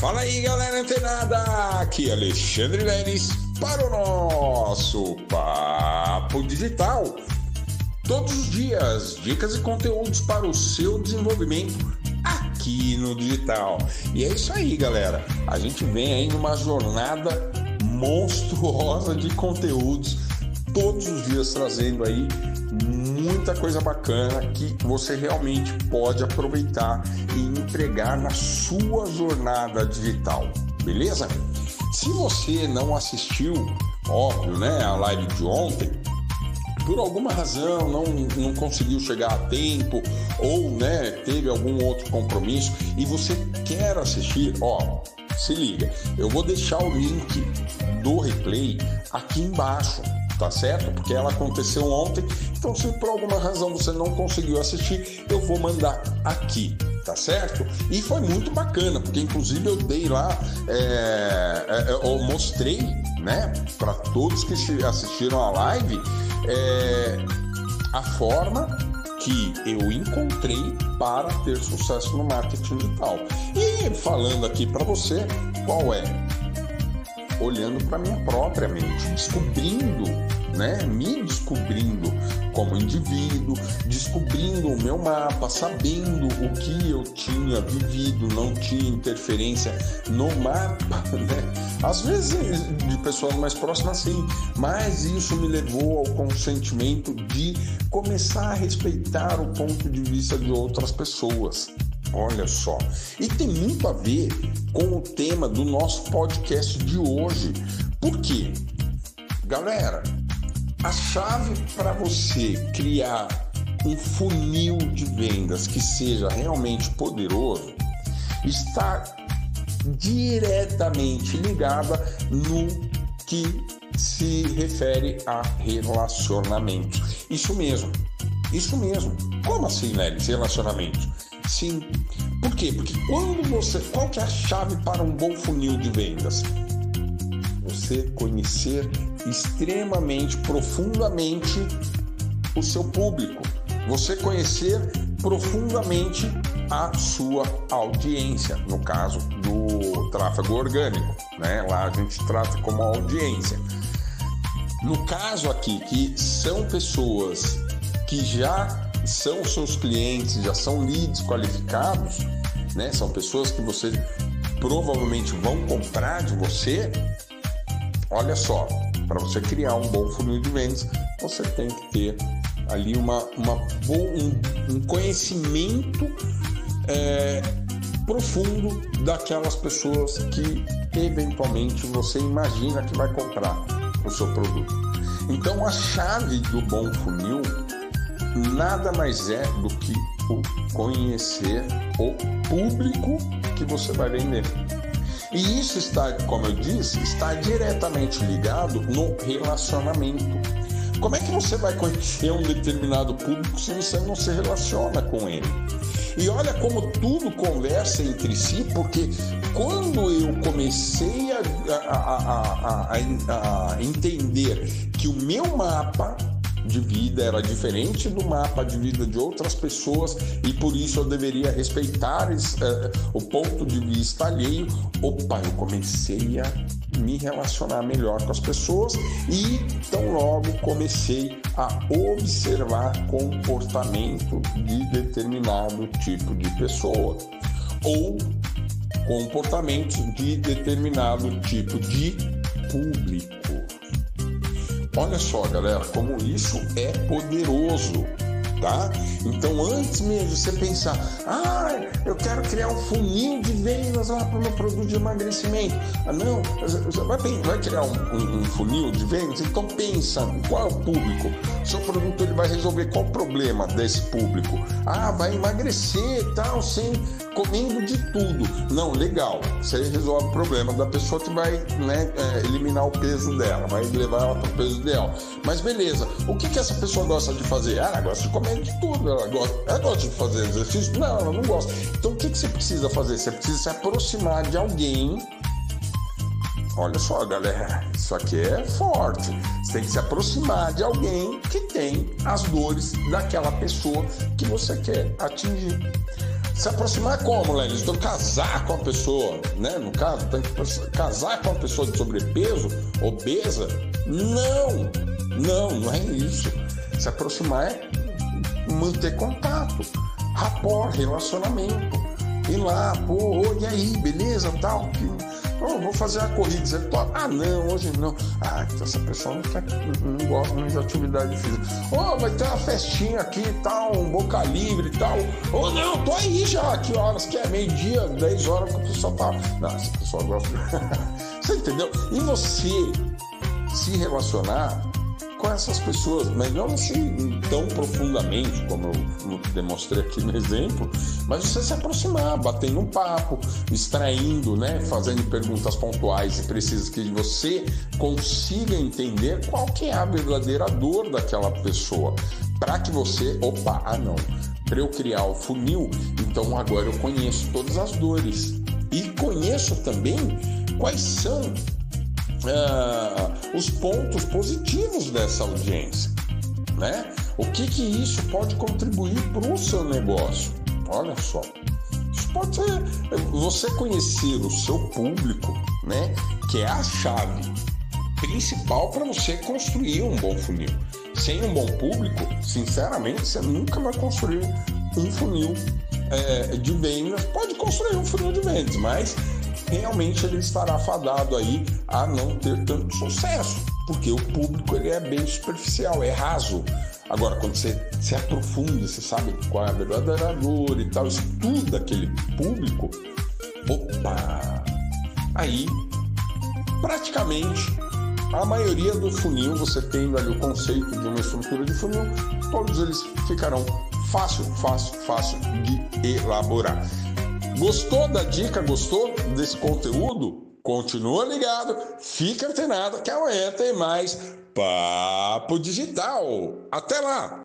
Fala aí, galera antenada! Aqui é Alexandre Leles para o nosso Papo Digital. Todos os dias, dicas e conteúdos para o seu desenvolvimento aqui no digital. E é isso aí, galera. A gente vem aí numa jornada monstruosa de conteúdos todos os dias trazendo aí muita coisa bacana que você realmente pode aproveitar e empregar na sua jornada digital, beleza? Se você não assistiu, óbvio, né, a live de ontem, por alguma razão não, não conseguiu chegar a tempo ou né, teve algum outro compromisso e você quer assistir, ó, se liga, eu vou deixar o link do replay aqui embaixo tá certo? Porque ela aconteceu ontem, então se por alguma razão você não conseguiu assistir, eu vou mandar aqui, tá certo? E foi muito bacana, porque inclusive eu dei lá, é, é, eu mostrei, né, para todos que assistiram a live, é, a forma que eu encontrei para ter sucesso no marketing digital. E falando aqui para você, qual é? Olhando para minha própria mente, descobrindo, né, me descobrindo como indivíduo, descobrindo o meu mapa, sabendo o que eu tinha vivido, não tinha interferência no mapa, né? Às vezes de pessoas mais próximas sim, mas isso me levou ao consentimento de começar a respeitar o ponto de vista de outras pessoas. Olha só. E tem muito a ver com o tema do nosso podcast de hoje. Por quê? Galera, a chave para você criar um funil de vendas que seja realmente poderoso está diretamente ligada no que se refere a relacionamento. Isso mesmo. Isso mesmo. Como assim, Lelis? Relacionamento? Sim. Por quê? Porque quando você. Qual que é a chave para um bom funil de vendas? Você conhecer extremamente, profundamente o seu público. Você conhecer profundamente a sua audiência, no caso do tráfego orgânico, né? Lá a gente trata como audiência. No caso aqui, que são pessoas que já são seus clientes, já são leads qualificados, né? São pessoas que você provavelmente vão comprar de você. Olha só, para você criar um bom funil de vendas, você tem que ter ali uma, uma um, um conhecimento é, profundo daquelas pessoas que eventualmente você imagina que vai comprar o seu produto. Então a chave do bom funil nada mais é do que o conhecer o público que você vai vender. E isso está, como eu disse, está diretamente ligado no relacionamento. Como é que você vai conhecer um determinado público se você não se relaciona com ele? E olha como tudo conversa entre si, porque quando eu comecei a, a, a, a entender que o meu mapa de vida era diferente do mapa de vida de outras pessoas e por isso eu deveria respeitar uh, o ponto de vista alheio. Opa, eu comecei a me relacionar melhor com as pessoas e tão logo comecei a observar comportamento de determinado tipo de pessoa ou comportamentos de determinado tipo de público. Olha só, galera, como isso é poderoso tá? Então, antes mesmo de você pensar, ah, eu quero criar um funil de vendas lá para o meu produto de emagrecimento. Ah, não, vai, vai criar um, um, um, funil de vendas? Então, pensa qual é o público. Seu produto ele vai resolver qual o problema desse público. Ah, vai emagrecer tal, sem comendo de tudo. Não, legal. Você resolve o problema da pessoa que vai né, é, eliminar o peso dela, vai levar ela para o peso ideal. Mas beleza, o que, que essa pessoa gosta de fazer? Ah, ela gosta de comer de tudo. Ela gosta, ela gosta de fazer exercício? Não, ela não gosta. Então o que, que você precisa fazer? Você precisa se aproximar de alguém. Olha só, galera, isso aqui é forte. Você tem que se aproximar de alguém que tem as dores daquela pessoa que você quer atingir. Se aproximar como, Lelis? Então, casar com a pessoa, né? No caso, tem que casar com uma pessoa de sobrepeso, obesa? Não, não, não é isso. Se aproximar é manter contato, rapport, relacionamento. Ir lá, pô, e aí, beleza, tal, Oh, vou fazer a corrida, você? Ah, não, hoje não. Ah, então essa pessoa não, quer, não gosta muito de atividade física. Oh, vai ter uma festinha aqui e tal, um boca livre e tal. Oh, não, tô aí já, que horas que é? Meio-dia, 10 horas que a pessoa tá. Não, essa pessoa gosta. você entendeu? E você se relacionar com essas pessoas, mas não assim tão profundamente como eu demonstrei aqui no exemplo, mas você se aproximar, batendo um papo, extraindo, né, fazendo perguntas pontuais e precisas que você consiga entender qual que é a verdadeira dor daquela pessoa, para que você, opa, ah não, para eu criar o funil, então agora eu conheço todas as dores e conheço também quais são uh, os pontos positivos dessa audiência, né? O que que isso pode contribuir para o seu negócio? Olha só, isso pode ser você conhecer o seu público, né? Que é a chave principal para você construir um bom funil. Sem um bom público, sinceramente, você nunca vai construir um funil é, de vendas. Pode construir um funil de vendas, mas realmente ele estará fadado aí a não ter tanto sucesso, porque o público ele é bem superficial, é raso. Agora, quando você se aprofunda, você sabe qual é a verdadeira dor e tal, estuda aquele público, opa! Aí, praticamente, a maioria do funil, você tendo ali o conceito de uma estrutura de funil, todos eles ficarão fácil, fácil, fácil de elaborar. Gostou da dica? Gostou desse conteúdo? Continua ligado, fica antenado que amanhã tem mais Papo Digital. Até lá!